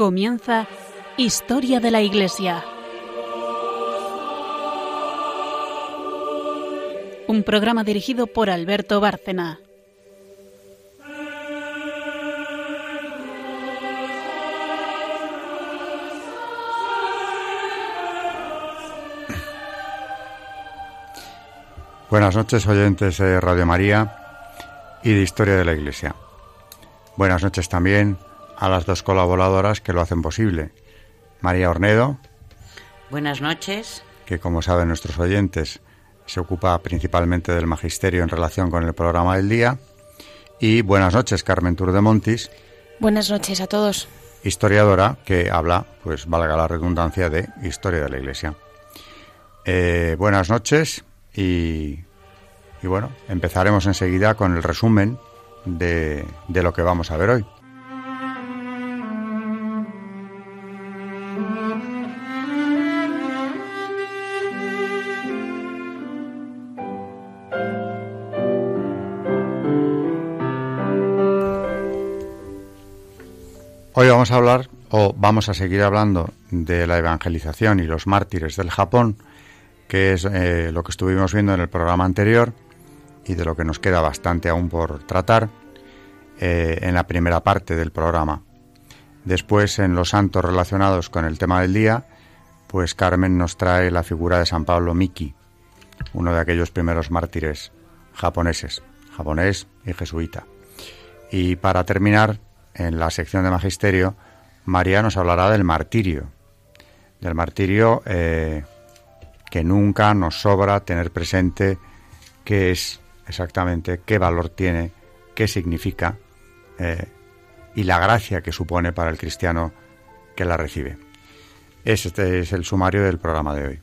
Comienza Historia de la Iglesia. Un programa dirigido por Alberto Bárcena. Buenas noches, oyentes de Radio María y de Historia de la Iglesia. Buenas noches también a las dos colaboradoras que lo hacen posible. María Ornedo. Buenas noches. Que como saben nuestros oyentes se ocupa principalmente del magisterio en relación con el programa del día. Y buenas noches, Carmen Tour de Montis. Buenas noches a todos. Historiadora que habla, pues valga la redundancia, de historia de la Iglesia. Eh, buenas noches y, bueno, empezaremos enseguida con el resumen de, de lo que vamos a ver hoy. Vamos a hablar, o vamos a seguir hablando, de la evangelización y los mártires del Japón, que es eh, lo que estuvimos viendo en el programa anterior y de lo que nos queda bastante aún por tratar eh, en la primera parte del programa. Después, en los santos relacionados con el tema del día, pues Carmen nos trae la figura de San Pablo Miki, uno de aquellos primeros mártires japoneses, japonés y jesuita. Y para terminar, en la sección de Magisterio, María nos hablará del martirio, del martirio eh, que nunca nos sobra tener presente qué es exactamente, qué valor tiene, qué significa eh, y la gracia que supone para el cristiano que la recibe. Este es el sumario del programa de hoy.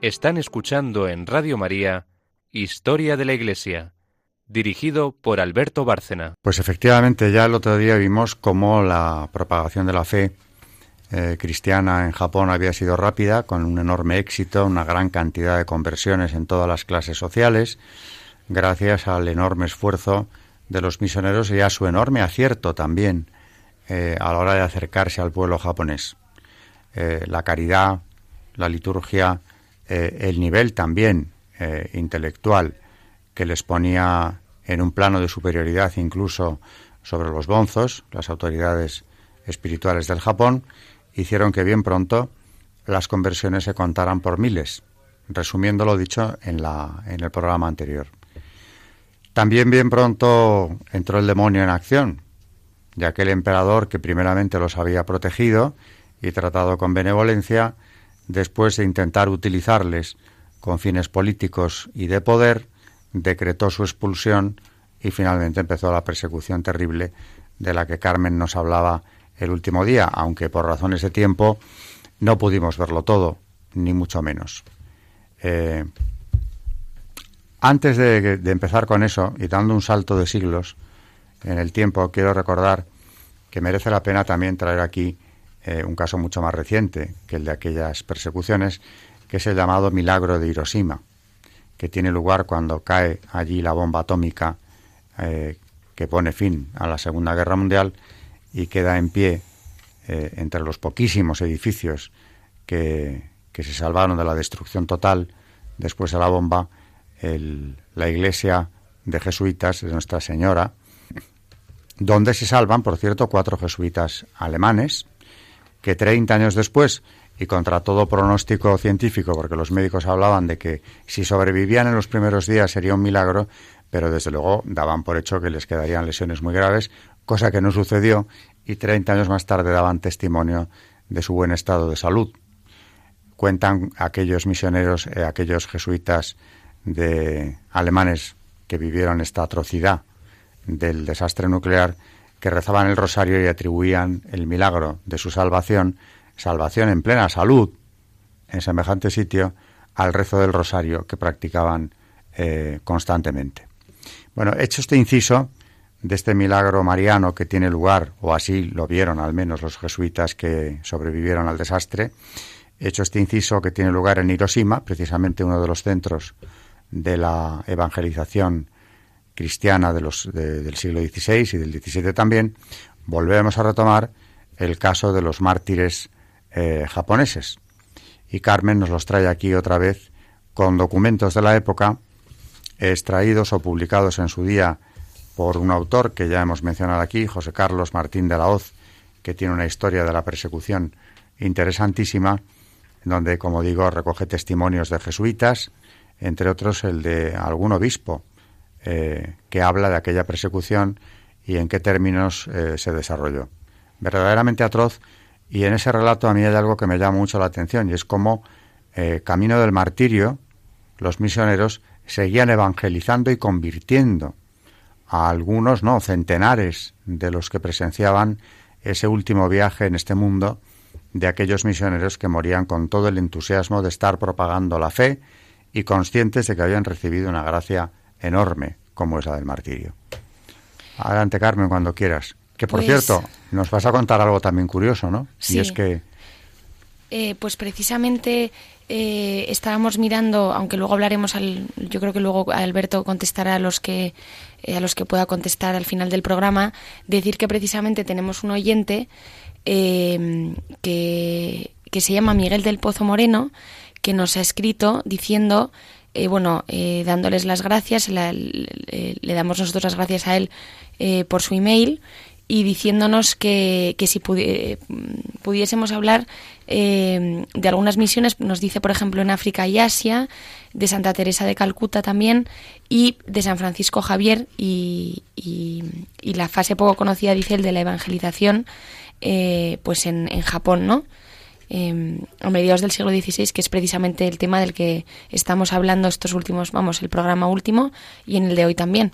Están escuchando en Radio María Historia de la Iglesia, dirigido por Alberto Bárcena. Pues efectivamente, ya el otro día vimos cómo la propagación de la fe eh, cristiana en Japón había sido rápida, con un enorme éxito, una gran cantidad de conversiones en todas las clases sociales, gracias al enorme esfuerzo de los misioneros y a su enorme acierto también eh, a la hora de acercarse al pueblo japonés. Eh, la caridad, la liturgia, eh, el nivel también eh, intelectual que les ponía en un plano de superioridad incluso sobre los bonzos, las autoridades espirituales del Japón, hicieron que bien pronto las conversiones se contaran por miles, resumiendo lo dicho en, la, en el programa anterior. También bien pronto entró el demonio en acción, ya que el emperador que primeramente los había protegido y tratado con benevolencia, después de intentar utilizarles con fines políticos y de poder, decretó su expulsión y finalmente empezó la persecución terrible de la que Carmen nos hablaba el último día, aunque por razones de tiempo no pudimos verlo todo, ni mucho menos. Eh, antes de, de, empezar con eso y dando un salto de siglos en el tiempo, quiero recordar que merece la pena también traer aquí eh, un caso mucho más reciente que el de aquellas persecuciones, que es el llamado milagro de Hiroshima, que tiene lugar cuando cae allí la bomba atómica eh, que pone fin a la Segunda Guerra Mundial y queda en pie eh, entre los poquísimos edificios que, se salvaron de la destrucción total después de la bomba, la iglesia de jesuitas de Nuestra Señora, donde se salvan, por cierto, cuatro jesuitas alemanes, que 30 años después, y contra todo pronóstico científico, porque los médicos hablaban de que si sobrevivían en los primeros días sería un milagro, pero desde luego daban por hecho que les quedarían lesiones muy graves, cosa que no sucedió, y 30 años más tarde daban testimonio de su buen estado de salud. Cuentan aquellos misioneros, eh, aquellos jesuitas de alemanes que vivieron esta atrocidad del desastre nuclear, que rezaban el rosario y atribuían el milagro de su salvación, salvación en plena salud, en semejante sitio, al rezo del rosario que practicaban eh, constantemente. Bueno, hecho este inciso de este milagro mariano que tiene lugar, o así lo vieron al menos los jesuitas que sobrevivieron al desastre, hecho este inciso que tiene lugar en Hiroshima, precisamente uno de los centros de la evangelización cristiana de los, del siglo XVI y del XVII también, volvemos a retomar el caso de los mártires eh, japoneses. Y Carmen nos los trae aquí otra vez con documentos de la época extraídos o publicados en su día por un autor que ya hemos mencionado aquí, José Carlos Martín de la Hoz, que tiene una historia de la persecución interesantísima, donde, como digo, recoge testimonios de jesuitas, entre otros el de algún obispo, eh, que habla de aquella persecución y en qué términos eh, se desarrolló. Verdaderamente atroz, y en ese relato a mí hay algo que me llama mucho la atención, y es cómo, eh, camino del martirio, los misioneros seguían evangelizando y convirtiendo a algunos, no, centenares de los que presenciaban ese último viaje en este mundo de aquellos misioneros que morían con todo el entusiasmo de estar propagando la fe y conscientes de que habían recibido una gracia enorme como es la del martirio. Adelante, Carmen, cuando quieras. Que por pues cierto, nos vas a contar algo también curioso, ¿no? Sí. Y es que. Eh, pues precisamente eh, estábamos mirando, aunque luego hablaremos, al, yo creo que luego Alberto contestará a los que eh, a los que pueda contestar al final del programa, decir que precisamente tenemos un oyente que, que se llama Miguel del Pozo Moreno, que nos ha escrito diciendo eh, bueno, eh, dándoles las gracias, le, damos nosotros las gracias a él eh, por su email y diciéndonos que, que si pudiésemos hablar de algunas misiones, nos dice, por ejemplo, en África y Asia, de Santa Teresa de Calcuta también, y de San Francisco Javier, y, y, la fase poco conocida, dice él, de la evangelización, pues en Japón, ¿no? Eh, a mediados del siglo XVI, que es precisamente el tema del que estamos hablando estos últimos, vamos, el programa último y en el de hoy también.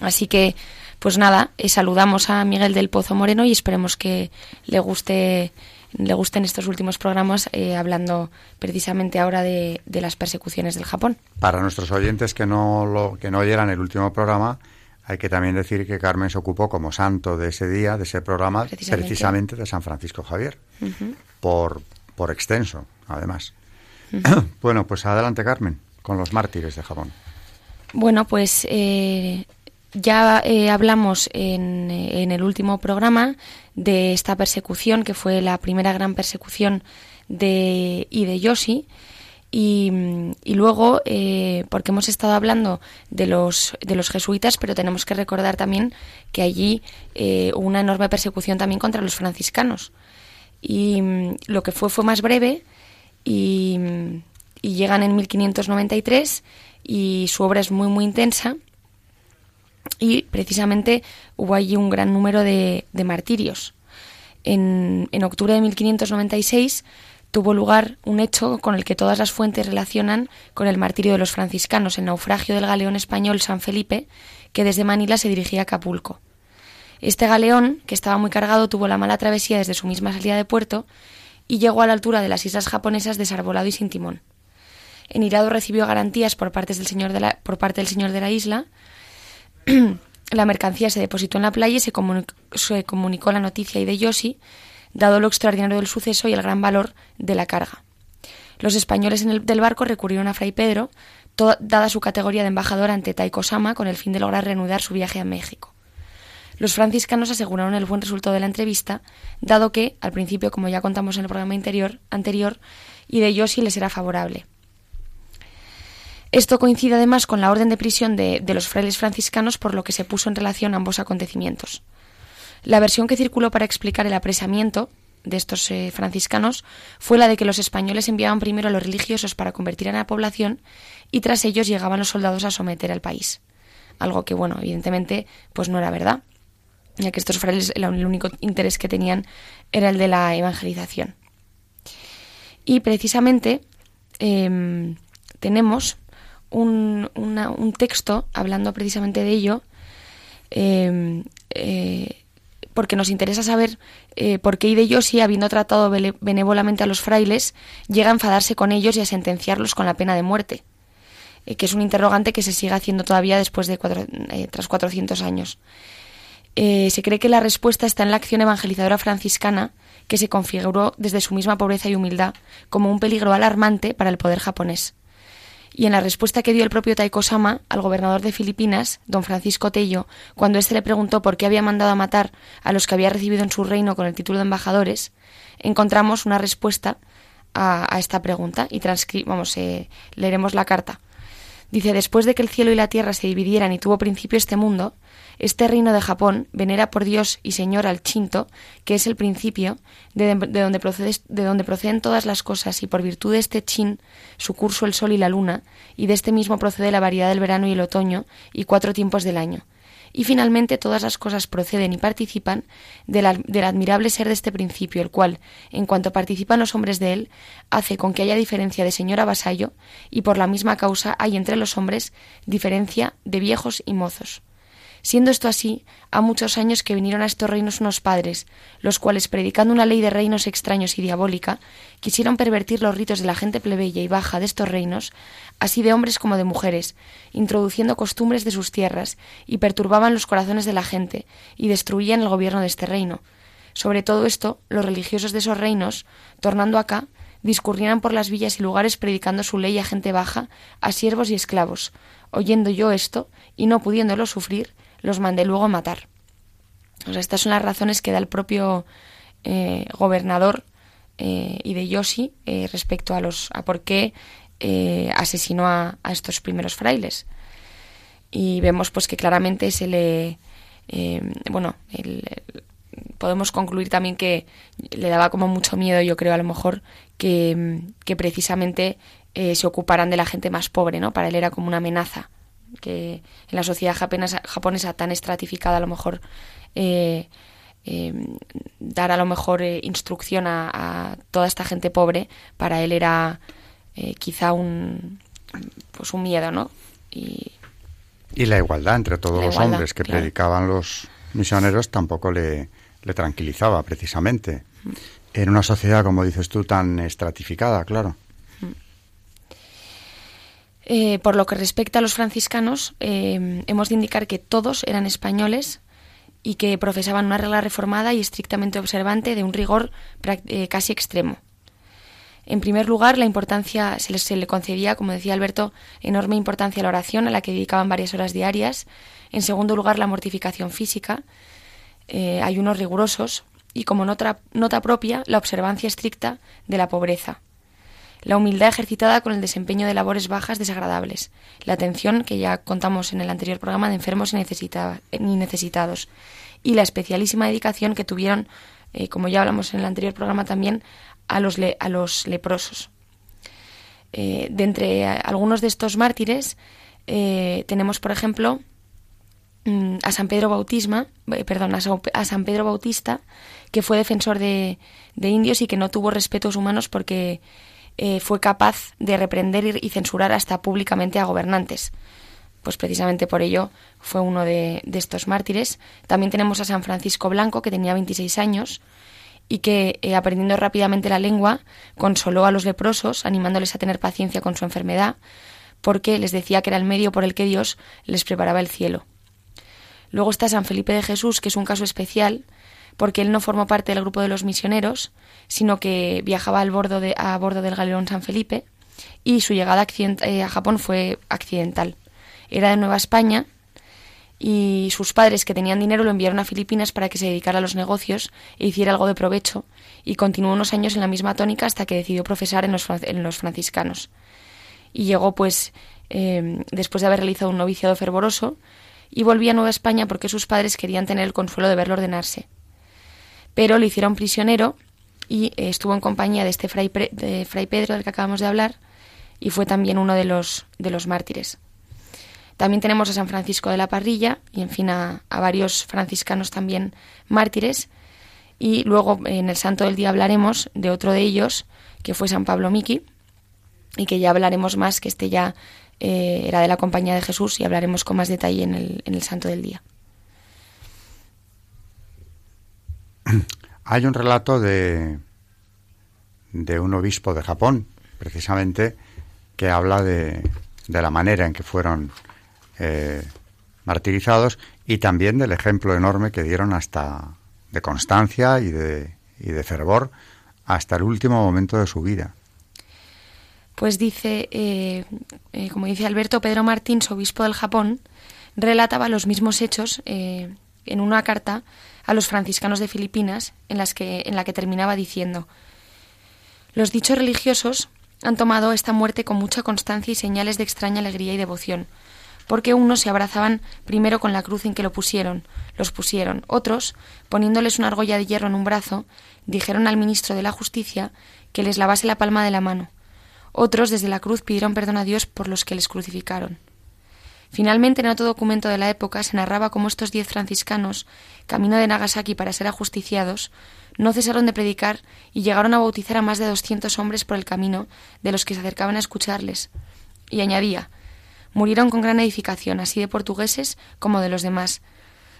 Así que, pues nada, eh, saludamos a Miguel del Pozo Moreno y esperemos que le guste le gusten estos últimos programas eh, hablando precisamente ahora de, de, las persecuciones del Japón. Para nuestros oyentes que no lo, que no oyeran el último programa, hay que también decir que Carmen se ocupó como santo de ese día, de ese programa, precisamente, de San Francisco Javier por, por extenso, además. bueno, pues adelante, Carmen, con los mártires de Japón. Bueno, pues eh, ya eh, hablamos en, en, el último programa de esta persecución, que fue la primera gran persecución de Hideyoshi. Y, y luego, eh, porque hemos estado hablando de los, de los jesuitas, pero tenemos que recordar también que allí hubo una enorme persecución también contra los franciscanos y mm, lo que fue fue más breve y, llegan en 1593 y su obra es muy muy intensa y precisamente hubo allí un gran número de, martirios. En, en, octubre de 1596 tuvo lugar un hecho con el que todas las fuentes relacionan con el martirio de los franciscanos, el naufragio del galeón español San Felipe, que desde Manila se dirigía a Acapulco. Este galeón, que estaba muy cargado, tuvo la mala travesía desde su misma salida de puerto y llegó a la altura de las islas japonesas desarbolado y sin timón. En Irado recibió garantías por, del señor de la, por parte del señor de la isla. la mercancía se depositó en la playa y se comunicó, la noticia y de Yoshi, dado lo extraordinario del suceso y el gran valor de la carga. Los españoles del barco recurrieron a Fray Pedro, dada su categoría de embajador ante Taiko Sama, con el fin de lograr reanudar su viaje a México. Los franciscanos aseguraron el buen resultado de la entrevista, dado que, al principio, como ya contamos en el programa anterior, y de Yoshi les era favorable. Esto coincide además con la orden de prisión de, los frailes franciscanos, por lo que se puso en relación ambos acontecimientos. La versión que circuló para explicar el apresamiento de estos eh, franciscanos fue la de que los españoles enviaban primero a los religiosos para convertir a la población y tras ellos llegaban los soldados a someter al país. Algo que, bueno, evidentemente, pues no era verdad ya que estos frailes el único interés que tenían era el de la evangelización. Y precisamente em, tenemos un, texto hablando precisamente de ello, em, eh, porque nos interesa saber eh, por qué Hideyoshi, habiendo tratado benévolamente a los frailes, llega a enfadarse con ellos y a sentenciarlos con la pena de muerte, eh, que es un interrogante que se sigue haciendo todavía después de cuatro, tras 400 años. Eh, se cree que la respuesta está en la acción evangelizadora franciscana que se configuró desde su misma pobreza y humildad como un peligro alarmante para el poder japonés. Y en la respuesta que dio el propio Taiko Sama al gobernador de Filipinas, don Francisco Tello, cuando éste le preguntó por qué había mandado a matar a los que había recibido en su reino con el título de embajadores, encontramos una respuesta a, esta pregunta y vamos, eh, leeremos la carta. Dice, después de que el cielo y la tierra se dividieran y tuvo principio este mundo, este reino de Japón venera por Dios y Señor al Chinto, que es el principio, de, donde de donde proceden todas las cosas, y por virtud de este Chin, su curso el sol y la luna, y de este mismo procede la variedad del verano y el otoño, y cuatro tiempos del año y finalmente todas las cosas proceden y participan del, admirable ser de este principio, el cual, en cuanto participan los hombres de él, hace con que haya diferencia de señor a vasallo, y por la misma causa hay entre los hombres diferencia de viejos y mozos. Siendo esto así, ha muchos años que vinieron a estos reinos unos padres, los cuales, predicando una ley de reinos extraños y diabólica, quisieron pervertir los ritos de la gente plebeya y baja de estos reinos, así de hombres como de mujeres, introduciendo costumbres de sus tierras, y perturbaban los corazones de la gente, y destruían el gobierno de este reino. Sobre todo esto, los religiosos de esos reinos, tornando acá, discurrieran por las villas y lugares predicando su ley a gente baja, a siervos y esclavos. Oyendo yo esto, y no pudiéndolo sufrir, los mandé luego a matar. O sea, estas son las razones que da el propio eh, gobernador eh, Hideyoshi eh, respecto a los a por qué eh, asesinó a, estos primeros frailes. Y vemos pues que claramente se le bueno podemos concluir también que le daba como mucho miedo, yo creo a lo mejor que, que precisamente se ocuparan de la gente más pobre, ¿no? Para él era como una amenaza que en la sociedad japonesa, japonesa tan estratificada a lo mejor eh, eh, dar a lo mejor eh, instrucción a, toda esta gente pobre para él era quizá un pues un miedo no y, y la igualdad entre todos los hombres que predicaban los misioneros tampoco le, le tranquilizaba precisamente. Mm. en una sociedad como dices tú tan estratificada claro eh, por lo que respecta a los franciscanos, eh, hemos de indicar que todos eran españoles y que profesaban una regla reformada y estrictamente observante de un rigor eh, casi extremo. En primer lugar, la importancia se, se le concedía, como decía Alberto, enorme importancia a la oración, a la que dedicaban varias horas diarias. En segundo lugar, la mortificación física, ayunos rigurosos y, como nota propia, la observancia estricta de la pobreza la humildad ejercitada con el desempeño de labores bajas desagradables, la atención, que ya contamos en el anterior programa, de enfermos y, necesitados, y la especialísima dedicación que tuvieron, eh, como ya hablamos en el anterior programa también, a los, a los leprosos. Eh, de entre algunos de estos mártires eh, tenemos, por ejemplo, mm, a San Pedro Bautisma, perdón, a San Pedro Bautista, que fue defensor de, de indios y que no tuvo respetos humanos porque eh, fue capaz de reprender y censurar hasta públicamente a gobernantes. Pues precisamente por ello fue uno de, estos mártires. También tenemos a San Francisco Blanco, que tenía 26 años y que, eh, aprendiendo rápidamente la lengua, consoló a los leprosos, animándoles a tener paciencia con su enfermedad, porque les decía que era el medio por el que Dios les preparaba el cielo. Luego está San Felipe de Jesús, que es un caso especial, porque él no formó parte del grupo de los misioneros, sino que viajaba al bordo de, a bordo del galeón San Felipe y su llegada eh, a Japón fue accidental. Era de Nueva España y sus padres que tenían dinero lo enviaron a Filipinas para que se dedicara a los negocios e hiciera algo de provecho y continuó unos años en la misma tónica hasta que decidió profesar en los, en los franciscanos. Y llegó pues eh, después de haber realizado un noviciado fervoroso y volvía a Nueva España porque sus padres querían tener el consuelo de verlo ordenarse pero lo hicieron prisionero y eh, estuvo en compañía de este fray, de fray Pedro del que acabamos de hablar y fue también uno de los, de los mártires. También tenemos a San Francisco de la Parrilla y, en fin, a, varios franciscanos también mártires. Y luego en el Santo del Día hablaremos de otro de ellos, que fue San Pablo Miki, y que ya hablaremos más, que este ya eh, era de la Compañía de Jesús y hablaremos con más detalle en el, en el Santo del Día. Hay un relato de, de un obispo de Japón, precisamente, que habla de, de la manera en que fueron eh, martirizados y también del ejemplo enorme que dieron hasta de constancia y de, y de fervor hasta el último momento de su vida. Pues dice, eh, eh, como dice Alberto Pedro Martins, obispo del Japón, relataba los mismos hechos en una carta a los franciscanos de Filipinas, en, las que, en la que terminaba diciendo, los dichos religiosos han tomado esta muerte con mucha constancia y señales de extraña alegría y devoción, porque unos se abrazaban primero con la cruz en que lo pusieron, los pusieron, otros, poniéndoles una argolla de hierro en un brazo, dijeron al ministro de la Justicia que les lavase la palma de la mano, otros desde la cruz pidieron perdón a Dios por los que les crucificaron. Finalmente, en otro documento de la época se narraba cómo estos diez franciscanos, camino de Nagasaki para ser ajusticiados, no cesaron de predicar y llegaron a bautizar a más de doscientos hombres por el camino de los que se acercaban a escucharles. Y añadía, murieron con gran edificación, así de portugueses como de los demás,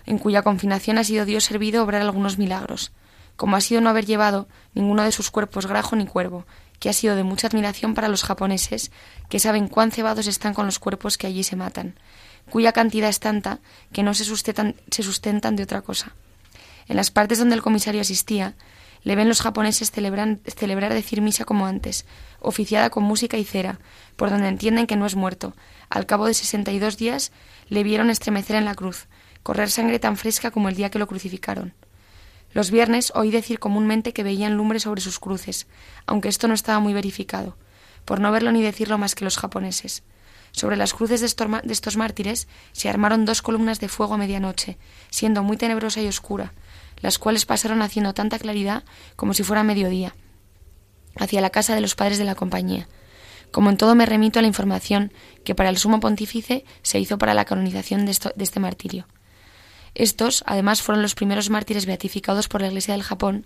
en cuya confinación ha sido Dios servido obrar algunos milagros, como ha sido no haber llevado ninguno de sus cuerpos grajo ni cuervo, que ha sido de mucha admiración para los japoneses, que saben cuán cebados están con los cuerpos que allí se matan, cuya cantidad es tanta que no se sustentan, se de otra cosa. En las partes donde el comisario asistía, le ven los japoneses celebrar decir misa como antes, oficiada con música y cera, por donde entienden que no es muerto. Al cabo de sesenta y dos días le vieron estremecer en la cruz, correr sangre tan fresca como el día que lo crucificaron. Los viernes oí decir comúnmente que veían lumbre sobre sus cruces, aunque esto no estaba muy verificado, por no verlo ni decirlo más que los japoneses. Sobre las cruces de estos mártires se armaron dos columnas de fuego a medianoche, siendo muy tenebrosa y oscura, las cuales pasaron haciendo tanta claridad como si fuera mediodía, hacia la casa de los padres de la compañía. Como en todo me remito a la información que para el sumo pontífice se hizo para la canonización de este martirio. Estos, además, fueron los primeros mártires beatificados por la Iglesia del Japón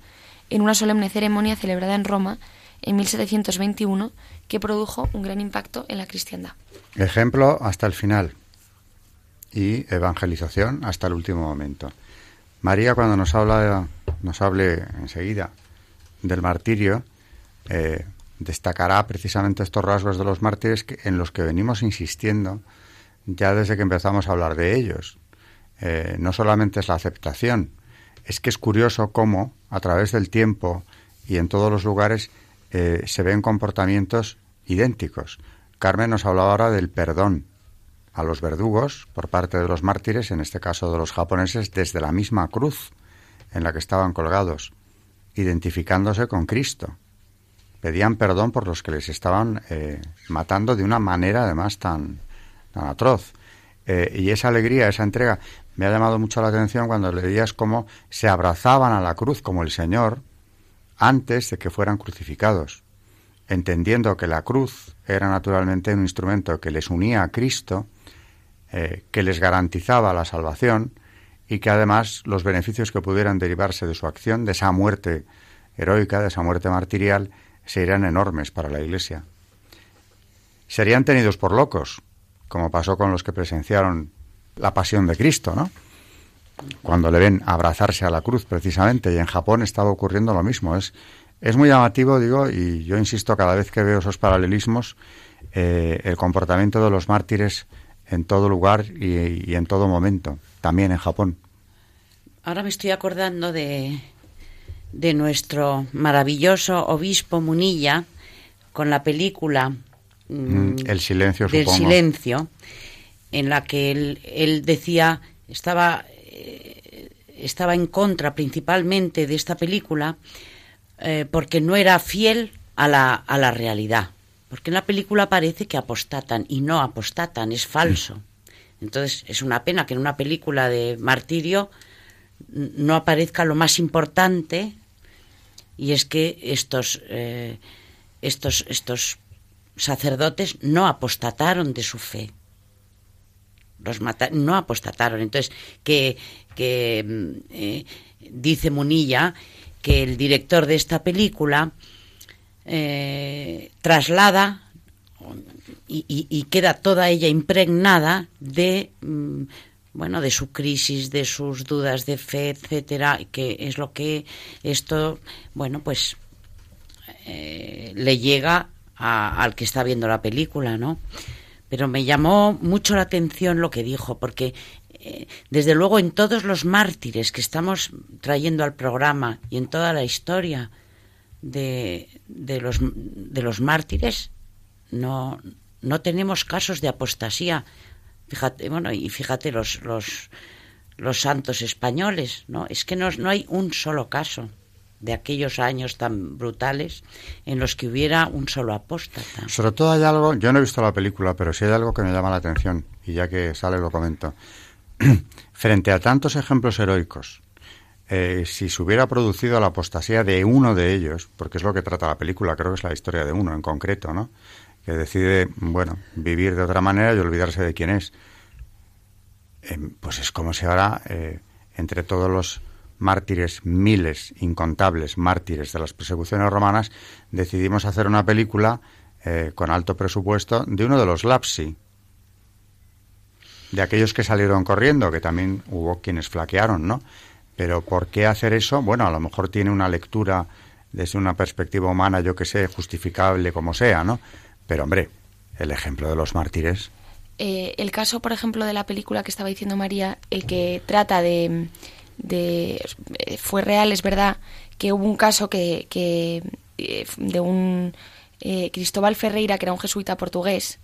en una solemne ceremonia celebrada en Roma en 1721 que produjo un gran impacto en la cristiandad. Ejemplo hasta el final y evangelización hasta el último momento. María cuando nos habla nos hable enseguida del martirio eh, destacará precisamente estos rasgos de los mártires en los que venimos insistiendo ya desde que empezamos a hablar de ellos. Eh, no solamente es la aceptación, es que es curioso cómo a través del tiempo y en todos los lugares eh, se ven comportamientos idénticos. Carmen nos hablaba ahora del perdón a los verdugos por parte de los mártires, en este caso de los japoneses, desde la misma cruz en la que estaban colgados, identificándose con Cristo. Pedían perdón por los que les estaban eh, matando de una manera además tan, tan atroz. y esa alegría, esa entrega, me ha llamado mucho la atención cuando leías cómo se abrazaban a la cruz como el Señor antes de que fueran crucificados, entendiendo que la cruz era naturalmente un instrumento que les unía a Cristo, eh, que les garantizaba la salvación y que además los beneficios que pudieran derivarse de su acción, de esa muerte heroica, de esa muerte martirial, serían enormes para la Iglesia. Serían tenidos por locos, como pasó con los que presenciaron la pasión de Cristo, ¿no? Cuando le ven abrazarse a la cruz, precisamente, y en Japón estaba ocurriendo lo mismo. Es, es muy llamativo, digo, y yo insisto cada vez que veo esos paralelismos, eh, el comportamiento de los mártires en todo lugar y, en todo momento, también en Japón. Ahora me estoy acordando de, de nuestro maravilloso obispo Munilla con la película mm, El silencio, del silencio en la que él, decía, estaba, eh, estaba en contra principalmente de esta película eh, porque no era fiel a la, a la realidad. Porque en la película parece que apostatan y no apostatan, es falso. Entonces es una pena que en una película de martirio no aparezca lo más importante y es que estos, eh, estos, estos sacerdotes no apostataron de su fe los no apostataron. Entonces, que, mm, eh, dice Munilla que el director de esta película eh, traslada y, queda toda ella impregnada de mm, bueno de su crisis de sus dudas de fe etcétera que es lo que esto bueno pues eh, le llega al que está viendo la película no pero me llamó mucho la atención lo que dijo, porque eh, desde luego en todos los mártires que estamos trayendo al programa y en toda la historia de, de los, de los mártires, no, no tenemos casos de apostasía. Fíjate, bueno, y fíjate los, los, los santos españoles, ¿no? Es que no, no hay un solo caso de aquellos años tan brutales en los que hubiera un solo apóstata. Sobre todo hay algo, yo no he visto la película, pero sí hay algo que me llama la atención, y ya que sale lo comento. Frente a tantos ejemplos heroicos, eh, si se hubiera producido la apostasía de uno de ellos, porque es lo que trata la película, creo que es la historia de uno en concreto, ¿no? Que decide, bueno, vivir de otra manera y olvidarse de quién es. Eh, pues es como si ahora, eh, entre todos los mártires, miles, incontables mártires de las persecuciones romanas, decidimos hacer una película eh, con alto presupuesto de uno de los lapsi, de aquellos que salieron corriendo, que también hubo quienes flaquearon, ¿no? Pero ¿por qué hacer eso? Bueno, a lo mejor tiene una lectura desde una perspectiva humana, yo que sé, justificable como sea, ¿no? Pero hombre, el ejemplo de los mártires. Eh, el caso, por ejemplo, de la película que estaba diciendo María, el que trata de de, fue real, es verdad que hubo un caso que, que eh, de un eh, Cristóbal Ferreira, que era un jesuita portugués,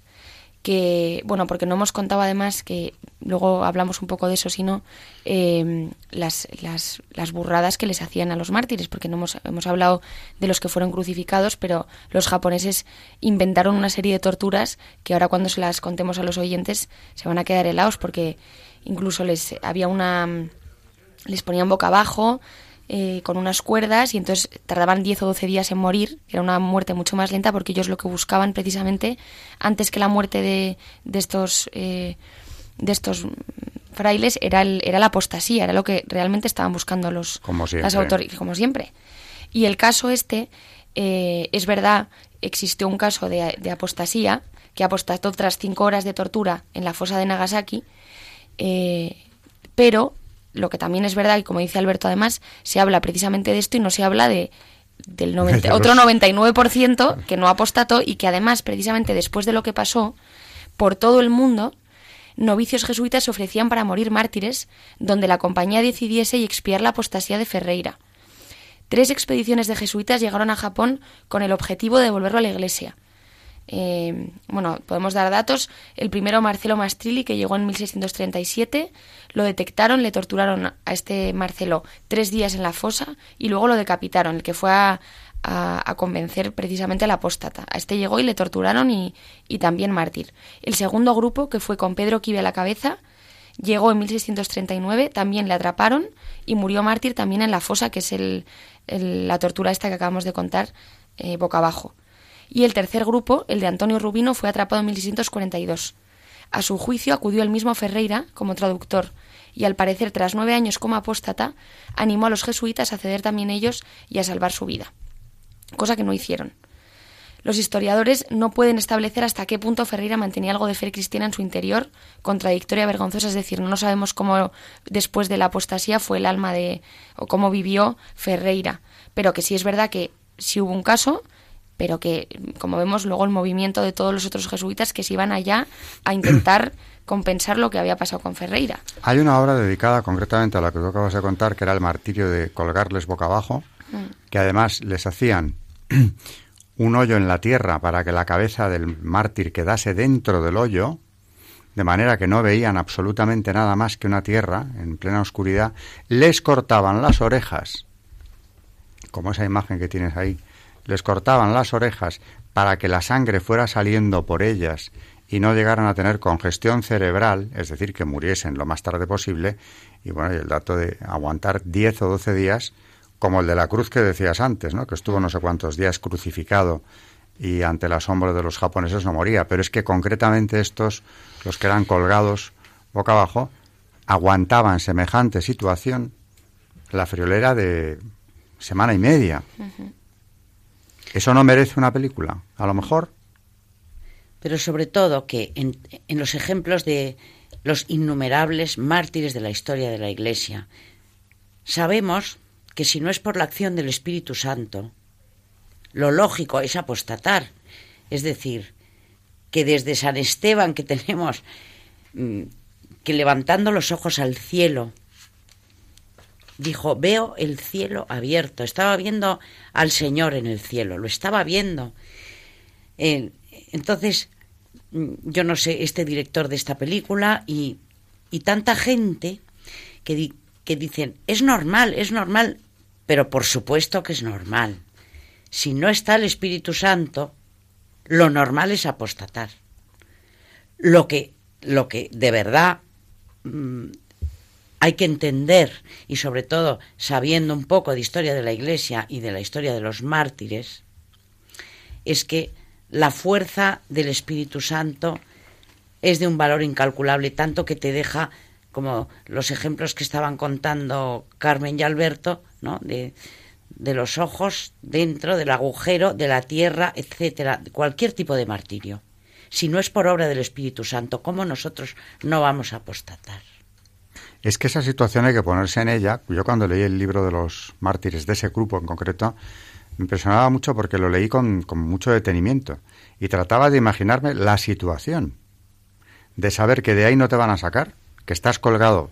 que, bueno, porque no hemos contado además que luego hablamos un poco de eso, sino eh, las, las, las, burradas que les hacían a los mártires, porque no hemos, hemos hablado de los que fueron crucificados, pero los japoneses inventaron una serie de torturas que ahora cuando se las contemos a los oyentes se van a quedar helados, porque incluso les había una les ponían boca abajo eh, con unas cuerdas y entonces tardaban 10 o 12 días en morir, era una muerte mucho más lenta porque ellos lo que buscaban precisamente antes que la muerte de, de estos eh, de estos frailes era, el, era la apostasía, era lo que realmente estaban buscando los las autoridades, como siempre. Y el caso este, eh, es verdad, existió un caso de, de, apostasía, que apostató tras cinco horas de tortura en la fosa de Nagasaki, pero lo que también es verdad, y como dice Alberto además, se habla precisamente de esto y no se habla de del 90, otro 99% que no apostató y que además precisamente después de lo que pasó por todo el mundo novicios jesuitas se ofrecían para morir mártires donde la compañía decidiese y expiar la apostasía de Ferreira. Tres expediciones de jesuitas llegaron a Japón con el objetivo de devolverlo a la iglesia. Eh, bueno, podemos dar datos. El primero, Marcelo Mastrilli, que llegó en 1637, lo detectaron, le torturaron a este Marcelo tres días en la fosa y luego lo decapitaron, el que fue a, convencer precisamente al apóstata. A este llegó y le torturaron y, también mártir. El segundo grupo, que fue con Pedro Quive a la cabeza, llegó en 1639, también le atraparon y murió mártir también en la fosa, que es el, la tortura esta que acabamos de contar, eh, boca abajo y el tercer grupo, el de Antonio Rubino, fue atrapado en 1642. A su juicio acudió el mismo Ferreira como traductor y al parecer tras nueve años como apóstata animó a los jesuitas a ceder también ellos y a salvar su vida, cosa que no hicieron. Los historiadores no pueden establecer hasta qué punto Ferreira mantenía algo de fe cristiana en su interior, contradictoria, vergonzosa, es decir, no sabemos cómo después de la apostasía fue el alma de o cómo vivió Ferreira, pero que sí es verdad que si hubo un caso, pero que, como vemos luego el movimiento de todos los otros jesuitas que se iban allá a intentar compensar lo que había pasado con Ferreira. Hay una obra dedicada concretamente a la que tú acabas de contar, que era el martirio de colgarles boca abajo, mm. que además les hacían un hoyo en la tierra para que la cabeza del mártir quedase dentro del hoyo, de manera que no veían absolutamente nada más que una tierra en plena oscuridad, les cortaban las orejas, como esa imagen que tienes ahí, les cortaban las orejas para que la sangre fuera saliendo por ellas y no llegaran a tener congestión cerebral, es decir, que muriesen lo más tarde posible, y bueno, y el dato de aguantar 10 o 12 días, como el de la cruz que decías antes, ¿no? que estuvo no sé cuántos días crucificado y ante el asombro de los japoneses no moría, pero es que concretamente estos, los que eran colgados boca abajo, aguantaban semejante situación la friolera de semana y media. ¿Eso no merece una película? A lo mejor. Pero sobre todo que en, los ejemplos de los innumerables mártires de la historia de la Iglesia, sabemos que si no es por la acción del Espíritu Santo, lo lógico es apostatar. Es decir, que desde San Esteban, que tenemos mm, que levantando los ojos al cielo, dijo, veo el cielo abierto, estaba viendo al Señor en el cielo, lo estaba viendo. entonces, mm, yo no sé, este director de esta película y, y tanta gente que, que dicen, es normal, es normal, pero por supuesto que es normal. Si no está el Espíritu Santo, lo normal es apostatar. Lo que, lo que de verdad mm, hay que entender, y sobre todo sabiendo un poco de historia de la Iglesia y de la historia de los mártires, es que la fuerza del Espíritu Santo es de un valor incalculable, tanto que te deja, como los ejemplos que estaban contando Carmen y Alberto, ¿no? de, de los ojos dentro del agujero de la tierra, etcétera, cualquier tipo de martirio. Si no es por obra del Espíritu Santo, ¿cómo nosotros no vamos a apostatar? Es que esa situación hay que ponerse en ella. Yo cuando leí el libro de los mártires, de ese grupo en concreto, me impresionaba mucho porque lo leí con, mucho detenimiento y trataba de imaginarme la situación, de saber que de ahí no te van a sacar, que estás colgado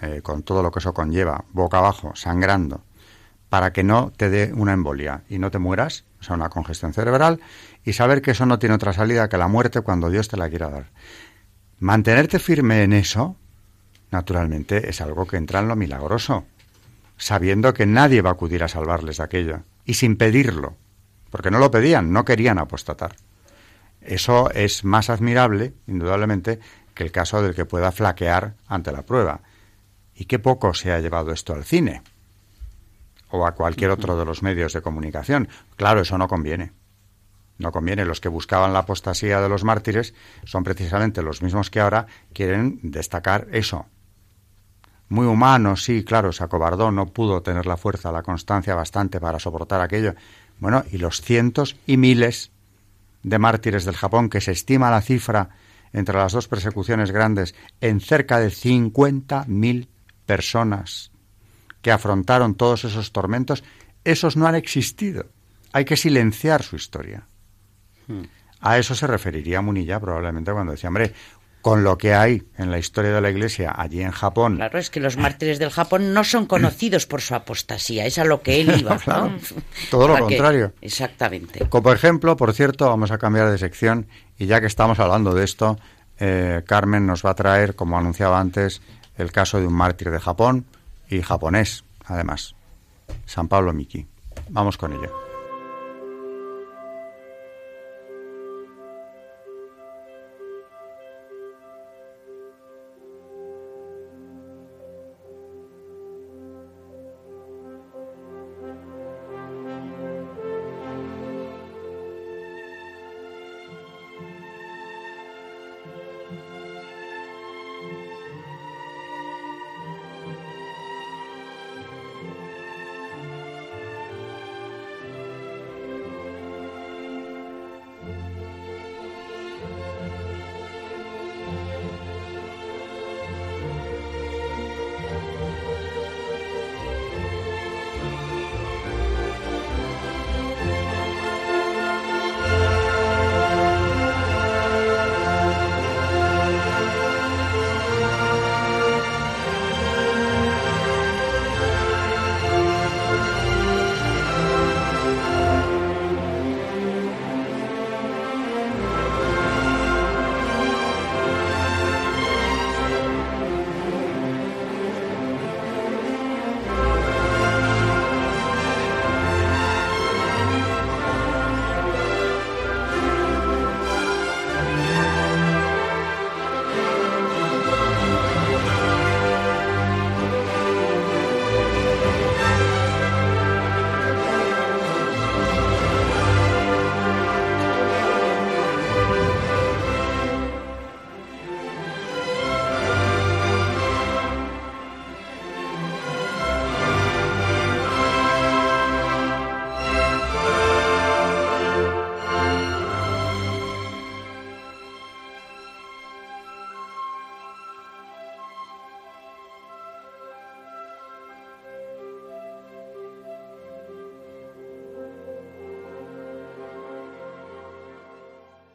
eh, con todo lo que eso conlleva, boca abajo, sangrando, para que no te dé una embolia y no te mueras, o sea, una congestión cerebral, y saber que eso no tiene otra salida que la muerte cuando Dios te la quiera dar. Mantenerte firme en eso, naturalmente, es algo que entra en lo milagroso, sabiendo que nadie va a acudir a salvarles de aquello, y sin pedirlo, porque no lo pedían, no querían apostatar. Eso es más admirable, indudablemente, que el caso del que pueda flaquear ante la prueba. Y qué poco se ha llevado esto al cine o a cualquier otro de los medios de comunicación. Claro, eso no conviene. No conviene. Los que buscaban la apostasía de los mártires son precisamente los mismos que ahora quieren destacar eso. Muy humano, sí, claro, se acobardó, no pudo tener la fuerza, la constancia bastante para soportar aquello. Bueno, y los cientos y miles de mártires del Japón, que se estima la cifra entre las dos persecuciones grandes en cerca de 50.000 personas que afrontaron todos esos tormentos, esos no han existido. Hay que silenciar su historia. Hmm. A eso se referiría Munilla probablemente cuando decía, hombre, con lo que hay en la historia de la Iglesia allí en Japón. Claro, es que los mártires del Japón no son conocidos por su apostasía, es a lo que él iba. Todo lo contrario. exactamente. Como ejemplo, por cierto, vamos a cambiar de sección y ya que estamos hablando de esto, eh, Carmen nos va a traer, como anunciaba antes, el caso de un mártir de Japón, y japonés, además. San Pablo Miki. Vamos con ello.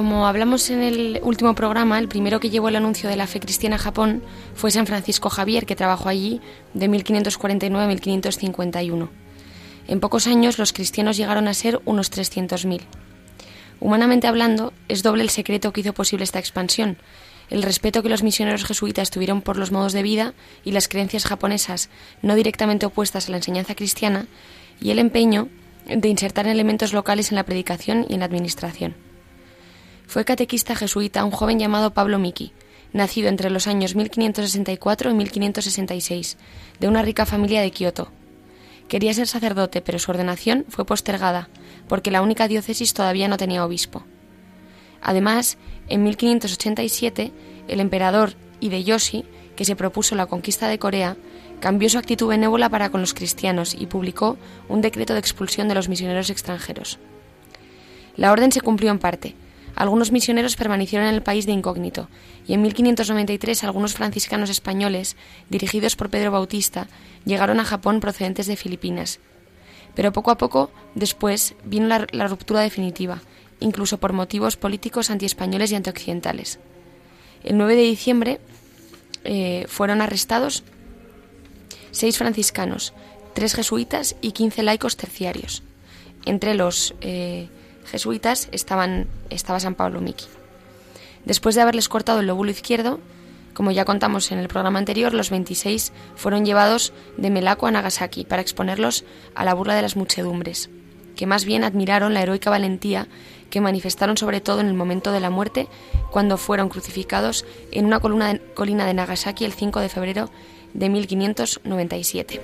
Como hablamos en el último programa, el primero que llevó el anuncio de la fe cristiana a Japón fue San Francisco Javier, que trabajó allí de 1549 a 1551. En pocos años los cristianos llegaron a ser unos 300.000. Humanamente hablando, es doble el secreto que hizo posible esta expansión, el respeto que los misioneros jesuitas tuvieron por los modos de vida y las creencias japonesas no directamente opuestas a la enseñanza cristiana, y el empeño de insertar elementos locales en la predicación y en la administración. Fue catequista jesuita un joven llamado Pablo Miki, nacido entre los años 1564 y 1566, de una rica familia de Kioto. Quería ser sacerdote, pero su ordenación fue postergada, porque la única diócesis todavía no tenía obispo. Además, en 1587, el emperador Hideyoshi, que se propuso la conquista de Corea, cambió su actitud benévola para con los cristianos y publicó un decreto de expulsión de los misioneros extranjeros. La orden se cumplió en parte, algunos misioneros permanecieron en el país de incógnito, y en 1593 algunos franciscanos españoles, dirigidos por Pedro Bautista, llegaron a Japón procedentes de Filipinas. Pero poco a poco, después, vino la, ruptura definitiva, incluso por motivos políticos antiespañoles y antioccidentales. El 9 de diciembre eh, fueron arrestados seis franciscanos, tres jesuitas y quince laicos terciarios. Entre los eh, jesuitas estaban, estaba San Pablo Miki. Después de haberles cortado el lóbulo izquierdo, como ya contamos en el programa anterior, los 26 fueron llevados de Melako a Nagasaki para exponerlos a la burla de las muchedumbres, que más bien admiraron la heroica valentía que manifestaron sobre todo en el momento de la muerte, cuando fueron crucificados en una colina de Nagasaki el 5 de febrero de 1597.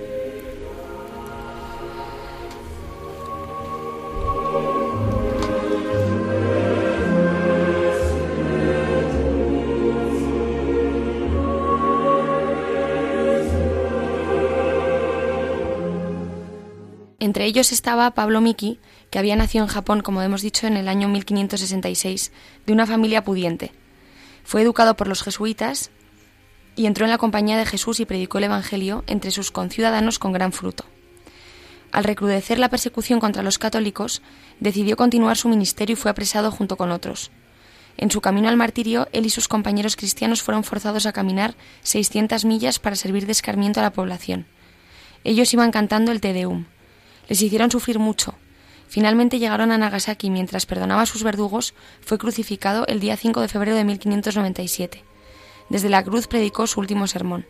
Entre ellos estaba Pablo Miki, que había nacido en Japón, como hemos dicho, en el año 1566, de una familia pudiente. Fue educado por los jesuitas y entró en la compañía de Jesús y predicó el Evangelio entre sus conciudadanos con gran fruto. Al recrudecer la persecución contra los católicos, decidió continuar su ministerio y fue apresado junto con otros. En su camino al martirio, él y sus compañeros cristianos fueron forzados a caminar 600 millas para servir de escarmiento a la población. Ellos iban cantando el Te Deum. Les hicieron sufrir mucho. Finalmente llegaron a Nagasaki y mientras perdonaba a sus verdugos, fue crucificado el día 5 de febrero de 1597. Desde la cruz predicó su último sermón.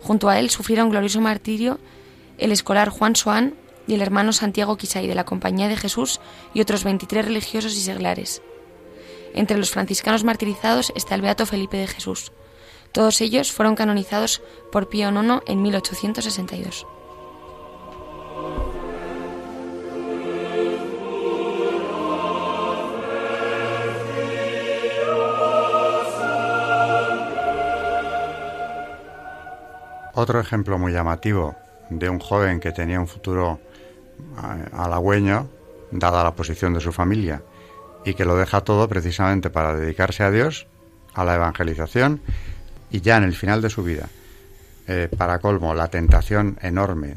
Junto a él sufrieron glorioso martirio el escolar Juan Soán y el hermano Santiago Quisay de la Compañía de Jesús y otros 23 religiosos y seglares. Entre los franciscanos martirizados está el Beato Felipe de Jesús. Todos ellos fueron canonizados por Pío IX en 1862. Otro ejemplo muy llamativo de un joven que tenía un futuro eh, halagüeño, dada la posición de su familia, y que lo deja todo precisamente para dedicarse a Dios, a la evangelización, y ya en el final de su vida, eh, para colmo, la tentación enorme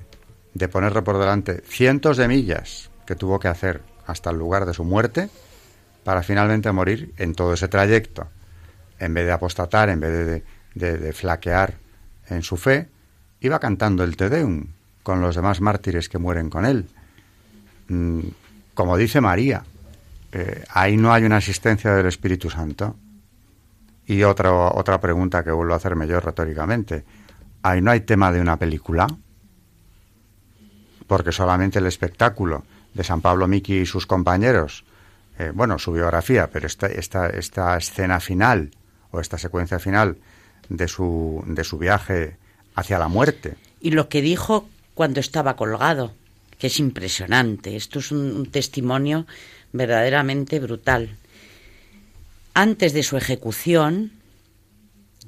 de ponerle por delante cientos de millas que tuvo que hacer hasta el lugar de su muerte, para finalmente morir en todo ese trayecto, en vez de apostatar, en vez de flaquear en su fe, iba cantando el Te Deum con los demás mártires que mueren con él. Mm, como dice María, eh, ahí no hay una asistencia del Espíritu Santo. Y otra, otra pregunta que vuelvo a hacerme yo retóricamente, ahí no hay tema de una película, porque solamente el espectáculo de San Pablo Miki y sus compañeros, eh, bueno, su biografía, pero esta, esta, esta escena final o esta secuencia final de su, de su viaje hacia la muerte. Y lo que dijo cuando estaba colgado, que es impresionante. Esto es un, testimonio verdaderamente brutal. Antes de su ejecución,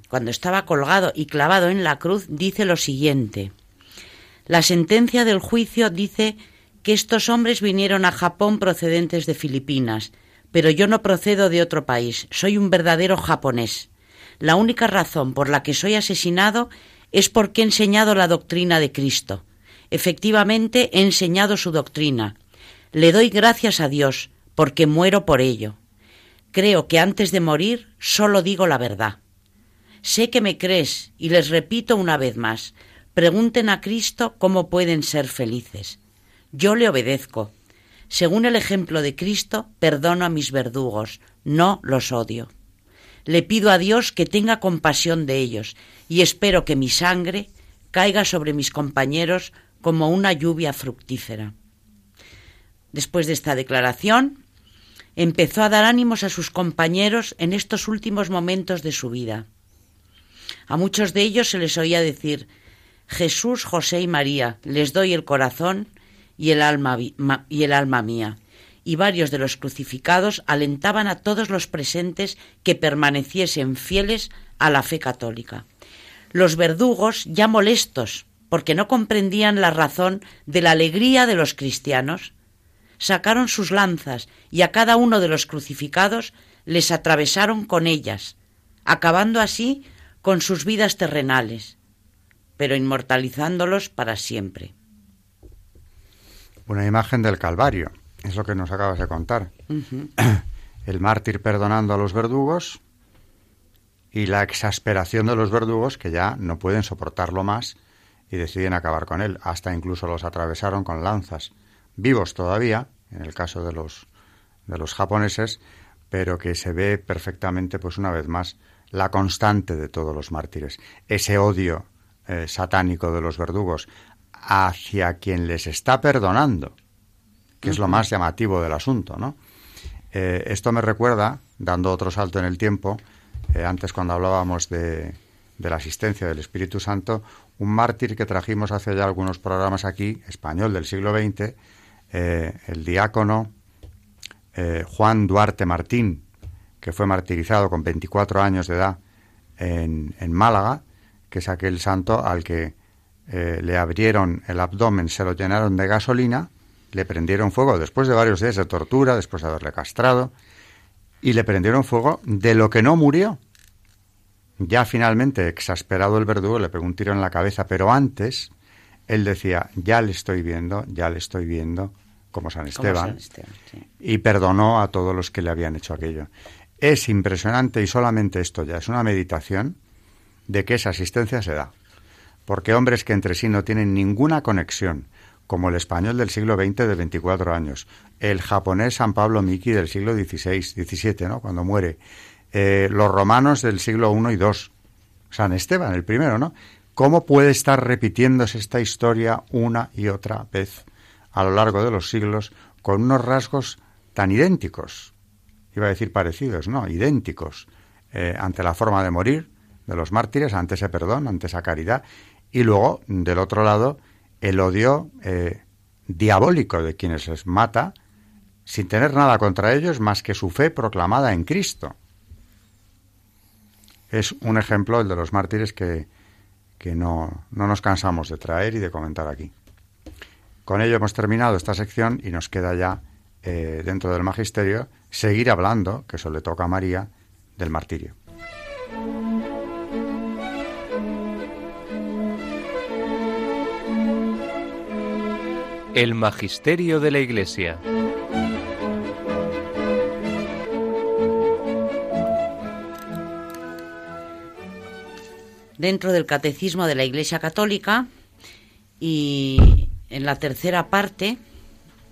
cuando estaba colgado y clavado en la cruz, dice lo siguiente. La sentencia del juicio dice que estos hombres vinieron a Japón procedentes de Filipinas, pero yo no procedo de otro país, soy un verdadero japonés. La única razón por la que soy asesinado es porque he enseñado la doctrina de Cristo. Efectivamente, he enseñado su doctrina. Le doy gracias a Dios, porque muero por ello. Creo que antes de morir solo digo la verdad. Sé que me crees, y les repito una vez más, pregunten a Cristo cómo pueden ser felices. Yo le obedezco. Según el ejemplo de Cristo, perdono a mis verdugos, no los odio. Le pido a Dios que tenga compasión de ellos y espero que mi sangre caiga sobre mis compañeros como una lluvia fructífera. Después de esta declaración, empezó a dar ánimos a sus compañeros en estos últimos momentos de su vida. A muchos de ellos se les oía decir Jesús, José y María, les doy el corazón y el alma, y el alma mía y varios de los crucificados alentaban a todos los presentes que permaneciesen fieles a la fe católica. Los verdugos, ya molestos porque no comprendían la razón de la alegría de los cristianos, sacaron sus lanzas y a cada uno de los crucificados les atravesaron con ellas, acabando así con sus vidas terrenales, pero inmortalizándolos para siempre. Una imagen del Calvario, es lo que nos acabas de contar. El mártir perdonando a los verdugos y la exasperación de los verdugos que ya no pueden soportarlo más y deciden acabar con él. Hasta incluso los atravesaron con lanzas, vivos todavía, en el caso de los, de los japoneses, pero que se ve perfectamente, pues una vez más, la constante de todos los mártires. Ese odio eh, satánico de los verdugos hacia quien les está perdonando que es lo más llamativo del asunto, ¿no? Eh, esto me recuerda, dando otro salto en el tiempo, eh, antes cuando hablábamos de, la asistencia del Espíritu Santo, un mártir que trajimos hace ya algunos programas aquí, español del siglo XX, eh, el diácono Juan Duarte Martín, que fue martirizado con 24 años de edad en, en Málaga, que es aquel santo al que le abrieron el abdomen, se lo llenaron de gasolina le prendieron fuego después de varios días de tortura, después de haberle castrado, y le prendieron fuego de lo que no murió. Ya finalmente, exasperado el verdugo, le pegó un tiro en la cabeza, pero antes él decía, ya le estoy viendo, ya le estoy viendo, como San Esteban, y perdonó a todos los que le habían hecho aquello. Es impresionante y solamente esto ya es una meditación de que esa asistencia se da. Porque hombres que entre sí no tienen ninguna conexión, como el español del siglo XX de 24 años, el japonés San Pablo Miki del siglo XVI, XVII, ¿no? cuando muere, eh, los romanos del siglo I y II, San Esteban, el primero, ¿no? ¿Cómo puede estar repitiéndose esta historia una y otra vez a lo largo de los siglos con unos rasgos tan idénticos? Iba a decir parecidos, no, idénticos, eh, ante la forma de morir de los mártires, ante ese perdón, ante esa caridad, y luego, del otro lado, el odio eh, diabólico de quienes les mata sin tener nada contra ellos más que su fe proclamada en Cristo. Es un ejemplo el de los mártires que, que no, no nos cansamos de traer y de comentar aquí. Con ello hemos terminado esta sección y nos queda ya, eh, dentro del magisterio, seguir hablando, que eso le toca a María, del martirio. El Magisterio de la Iglesia. Dentro del Catecismo de la Iglesia Católica y en la tercera parte,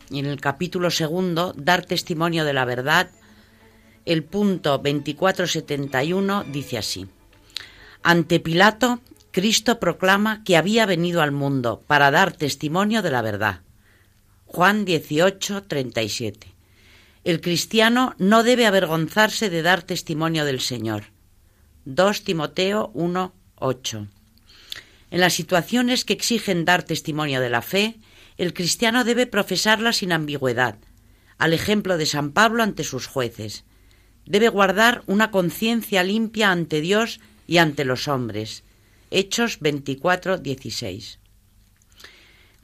en el capítulo segundo, Dar testimonio de la verdad, el punto 2471 dice así. Ante Pilato, Cristo proclama que había venido al mundo para dar testimonio de la verdad Juan 18, 37. El cristiano no debe avergonzarse de dar testimonio del Señor. 2 Timoteo 1, 8. En las situaciones que exigen dar testimonio de la fe, el cristiano debe profesarla sin ambigüedad, al ejemplo de San Pablo ante sus jueces. Debe guardar una conciencia limpia ante Dios y ante los hombres. Hechos 24, 16.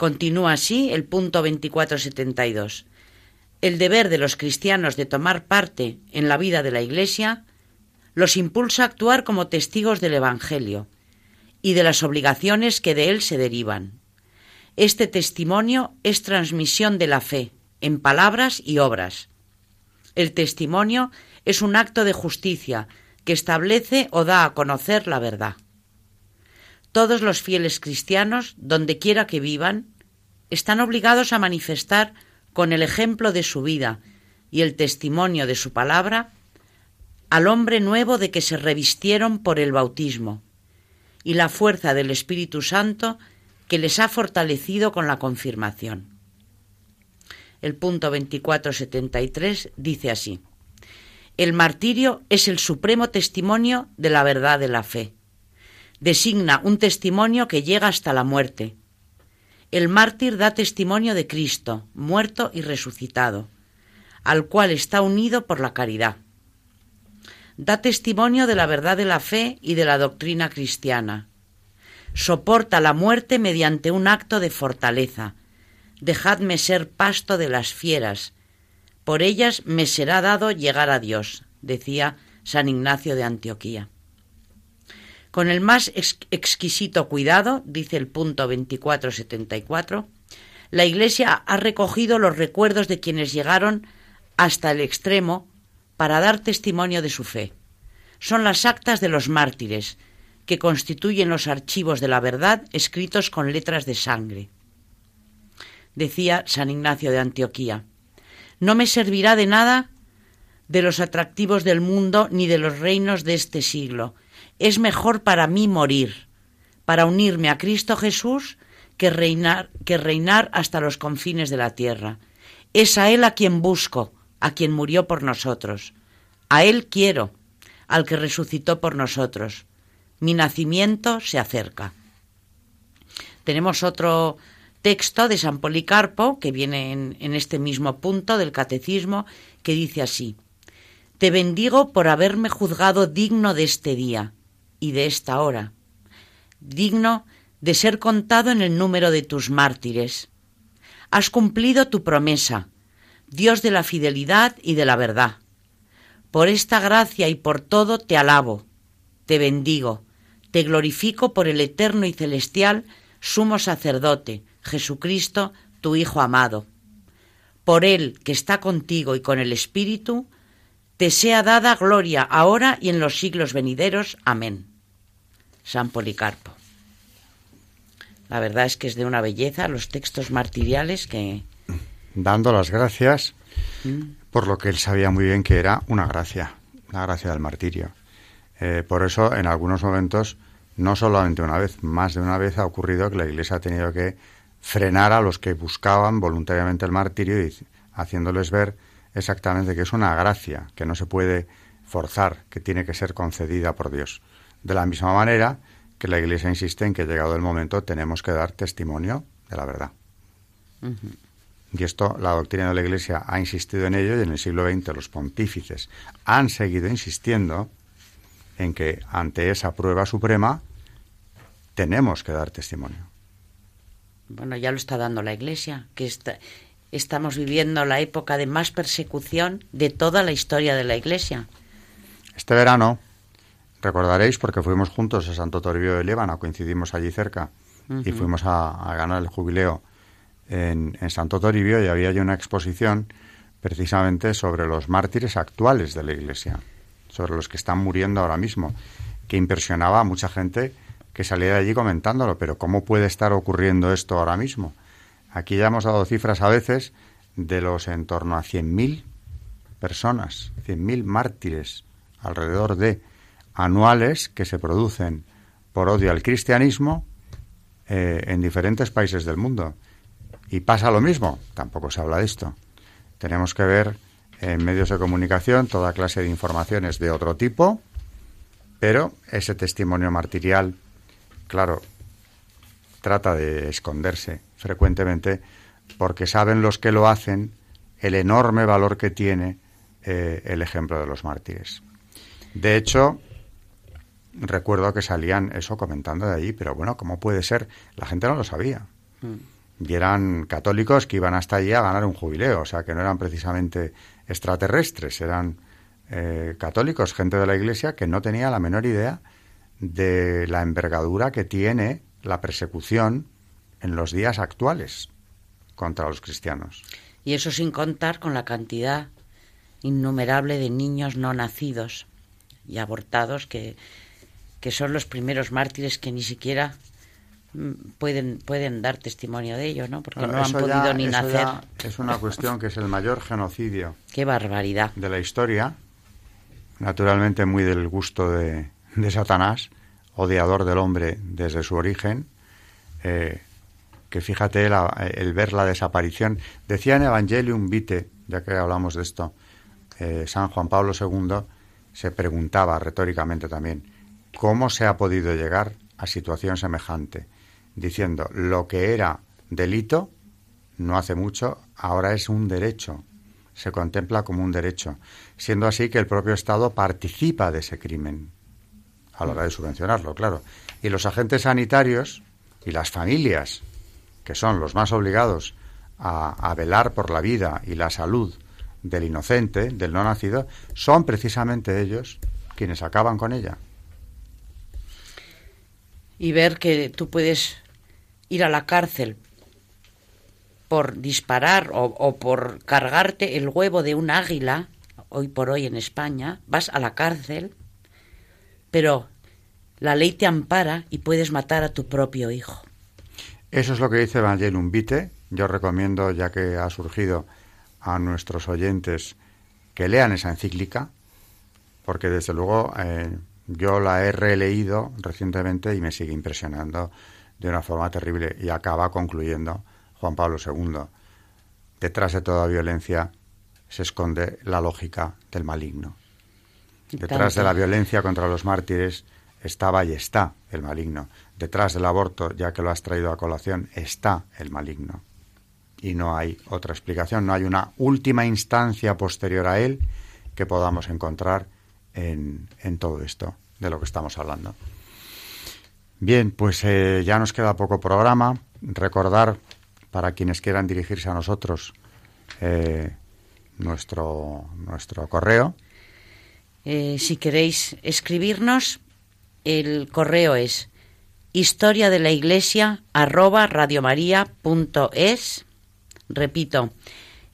Continúa así el punto 2472. El deber de los cristianos de tomar parte en la vida de la Iglesia los impulsa a actuar como testigos del Evangelio y de las obligaciones que de él se derivan. Este testimonio es transmisión de la fe, en palabras y obras. El testimonio es un acto de justicia que establece o da a conocer la verdad. Todos los fieles cristianos, donde quiera que vivan, están obligados a manifestar con el ejemplo de su vida y el testimonio de su palabra al hombre nuevo de que se revistieron por el bautismo y la fuerza del Espíritu Santo que les ha fortalecido con la confirmación. El punto 2473 dice así: El martirio es el supremo testimonio de la verdad de la fe. Designa un testimonio que llega hasta la muerte. El mártir da testimonio de Cristo, muerto y resucitado, al cual está unido por la caridad da testimonio de la verdad de la fe y de la doctrina cristiana. Soporta la muerte mediante un acto de fortaleza. Dejadme ser pasto de las fieras. Por ellas me será dado llegar a Dios, decía San Ignacio de Antioquía. Con el más exquisito cuidado, dice el punto 2474, la Iglesia ha recogido los recuerdos de quienes llegaron hasta el extremo para dar testimonio de su fe. Son las actas de los mártires, que constituyen los archivos de la verdad escritos con letras de sangre. Decía San Ignacio de Antioquía, no me servirá de nada de los atractivos del mundo ni de los reinos de este siglo. Es mejor para mí morir, para unirme a Cristo Jesús, que reinar, que reinar hasta los confines de la tierra. Es a Él a quien busco, a quien murió por nosotros. A Él quiero, al que resucitó por nosotros. Mi nacimiento se acerca. Tenemos otro texto de San Policarpo, que viene en, en, este mismo punto del catecismo, que dice así, Te bendigo por haberme juzgado digno de este día y de esta hora, digno de ser contado en el número de tus mártires. Has cumplido tu promesa, Dios de la fidelidad y de la verdad. Por esta gracia y por todo te alabo, te bendigo, te glorifico por el eterno y celestial sumo sacerdote, Jesucristo, tu Hijo amado. Por Él que está contigo y con el Espíritu, te sea dada gloria ahora y en los siglos venideros. Amén. San Policarpo. La verdad es que es de una belleza los textos martiriales que, dando las gracias por lo que él sabía muy bien que era una gracia, la gracia del martirio. Eh, por eso, en algunos momentos, no solamente una vez, más de una vez ha ocurrido que la Iglesia ha tenido que frenar a los que buscaban voluntariamente el martirio y haciéndoles ver exactamente que es una gracia, que no se puede forzar, que tiene que ser concedida por Dios. De la misma manera que la Iglesia insiste en que llegado el momento tenemos que dar testimonio de la verdad. Y esto la doctrina de la Iglesia ha insistido en ello y en el siglo XX los pontífices han seguido insistiendo en que ante esa prueba suprema tenemos que dar testimonio. Bueno, ya lo está dando la Iglesia, que estamos viviendo la época de más persecución de toda la historia de la Iglesia. Este verano, recordaréis, porque fuimos juntos a Santo Toribio de Líbano, coincidimos allí cerca, y fuimos a ganar el jubileo en, Santo Toribio y había allí una exposición precisamente sobre los mártires actuales de la Iglesia, sobre los que están muriendo ahora mismo, que impresionaba a mucha gente que salía de allí comentándolo, pero ¿cómo puede estar ocurriendo esto ahora mismo? Aquí ya hemos dado cifras a veces de los en torno a 100.000 personas, 100.000 mártires alrededor de anuales que se producen por odio al cristianismo eh, en diferentes países del mundo. Y pasa lo mismo, tampoco se habla de esto. Tenemos que ver en medios de comunicación toda clase de informaciones de otro tipo, pero ese testimonio martirial, claro, trata de esconderse frecuentemente porque saben los que lo hacen el enorme valor que tiene eh, el ejemplo de los mártires. De hecho, recuerdo que salían eso comentando de allí, pero bueno, ¿cómo puede ser? La gente no lo sabía. Mm. Y eran católicos que iban hasta allí a ganar un jubileo, o sea, que no eran precisamente extraterrestres, eran eh, católicos, gente de la Iglesia que no tenía la menor idea de la envergadura que tiene la persecución en los días actuales contra los cristianos. Y eso sin contar con la cantidad innumerable de niños no nacidos y abortados que, que son los primeros mártires que ni siquiera mm, pueden pueden dar testimonio de ello, ¿no? Porque no han podido ni nacer. es una cuestión que es el mayor genocidio. Qué barbaridad. De la historia, naturalmente muy del gusto de, de Satanás, odiador del hombre desde su origen. Eh, que fíjate el ver la desaparición. Decía en Evangelium Vitae, ya que hablamos de esto, eh, San Juan Pablo II se preguntaba retóricamente también, ¿cómo se ha podido llegar a situación semejante? Diciendo, lo que era delito no hace mucho, ahora es un derecho, se contempla como un derecho, siendo así que el propio Estado participa de ese crimen a la hora de subvencionarlo, claro. Y los agentes sanitarios y las familias que son los más obligados a, velar por la vida y la salud del inocente, del no nacido, son precisamente ellos quienes acaban con ella. Y ver que tú puedes ir a la cárcel por disparar o, por cargarte el huevo de un águila, hoy por hoy en España, vas a la cárcel, pero la ley te ampara y puedes matar a tu propio hijo. Eso es lo que dice Evangelium Vitae. Yo recomiendo, ya que ha surgido a nuestros oyentes, que lean esa encíclica, porque desde luego eh, yo la he releído recientemente y me sigue impresionando de una forma terrible y acaba concluyendo Juan Pablo II. Detrás de toda violencia se esconde la lógica del maligno. Detrás de la violencia contra los mártires estaba y está el maligno. Detrás del aborto, ya que lo has traído a colación, está el maligno. Y no hay otra explicación, no hay una última instancia posterior a él que podamos encontrar en, todo esto de lo que estamos hablando. Bien, pues eh, ya nos queda poco programa. Recordar para quienes quieran dirigirse a nosotros eh, nuestro, nuestro correo. Eh, si queréis escribirnos, el correo es historia de la iglesia arroba radiomaria.es. Repito,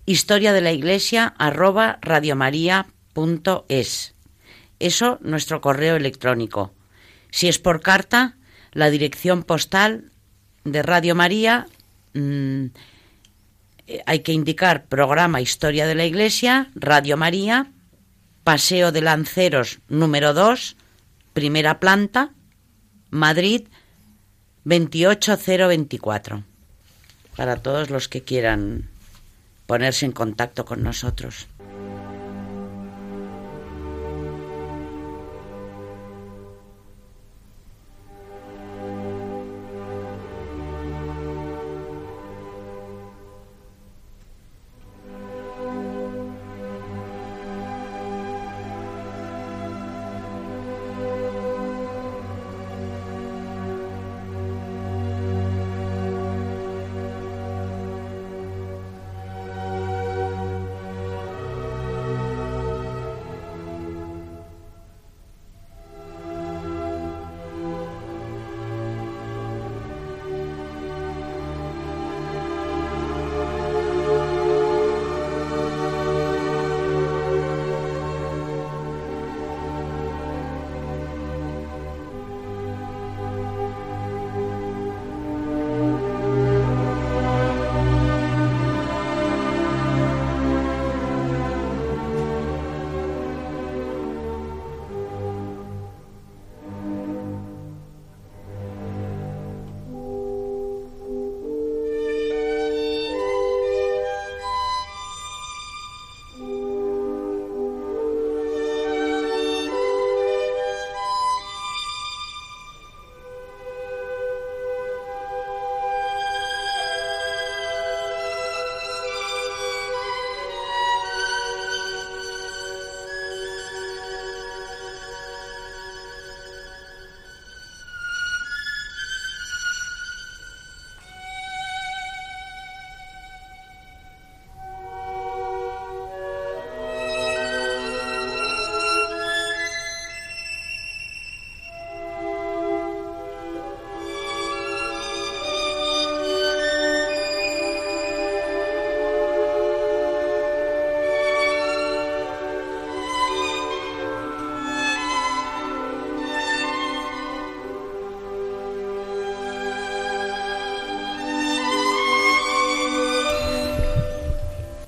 historia de la iglesia arroba. Eso nuestro correo electrónico. Si es por carta, la dirección postal de Radio María mm, eh, hay que indicar programa Historia de la Iglesia, Radio María, Paseo de Lanceros número 2, primera planta, Madrid 28024. Para todos los que quieran ponerse en contacto con nosotros.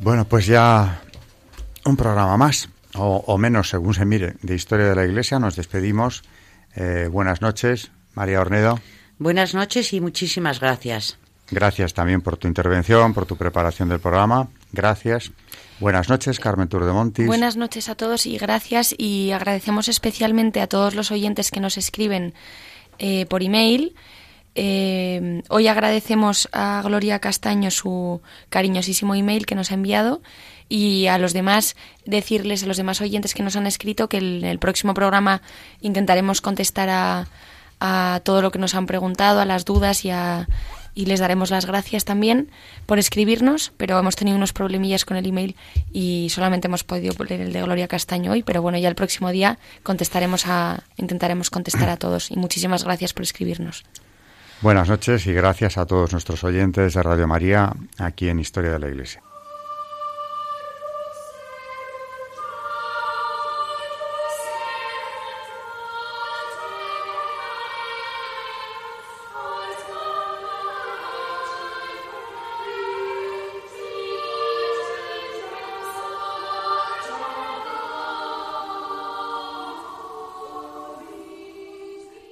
Bueno, pues ya un programa más, o, menos según se mire, de Historia de la Iglesia. Nos despedimos. Eh, buenas noches, María Ornedo. Buenas noches y muchísimas gracias. Gracias también por tu intervención, por tu preparación del programa. Gracias. Buenas noches, Carmen Tour de Montis. Buenas noches a todos y gracias. Y agradecemos especialmente a todos los oyentes que nos escriben eh, por email. Eh, hoy agradecemos a Gloria Castaño su cariñosísimo email que nos ha enviado y a los demás decirles a los demás oyentes que nos han escrito que en el próximo programa intentaremos contestar a, a todo lo que nos han preguntado, a las dudas y, y les daremos las gracias también por escribirnos, pero hemos tenido unos problemillas con el email y solamente hemos podido leer el de Gloria Castaño hoy, pero bueno, ya el próximo día contestaremos a, intentaremos contestar a todos y muchísimas gracias por escribirnos. Buenas noches y gracias a todos nuestros oyentes de Radio María aquí en Historia de la Iglesia.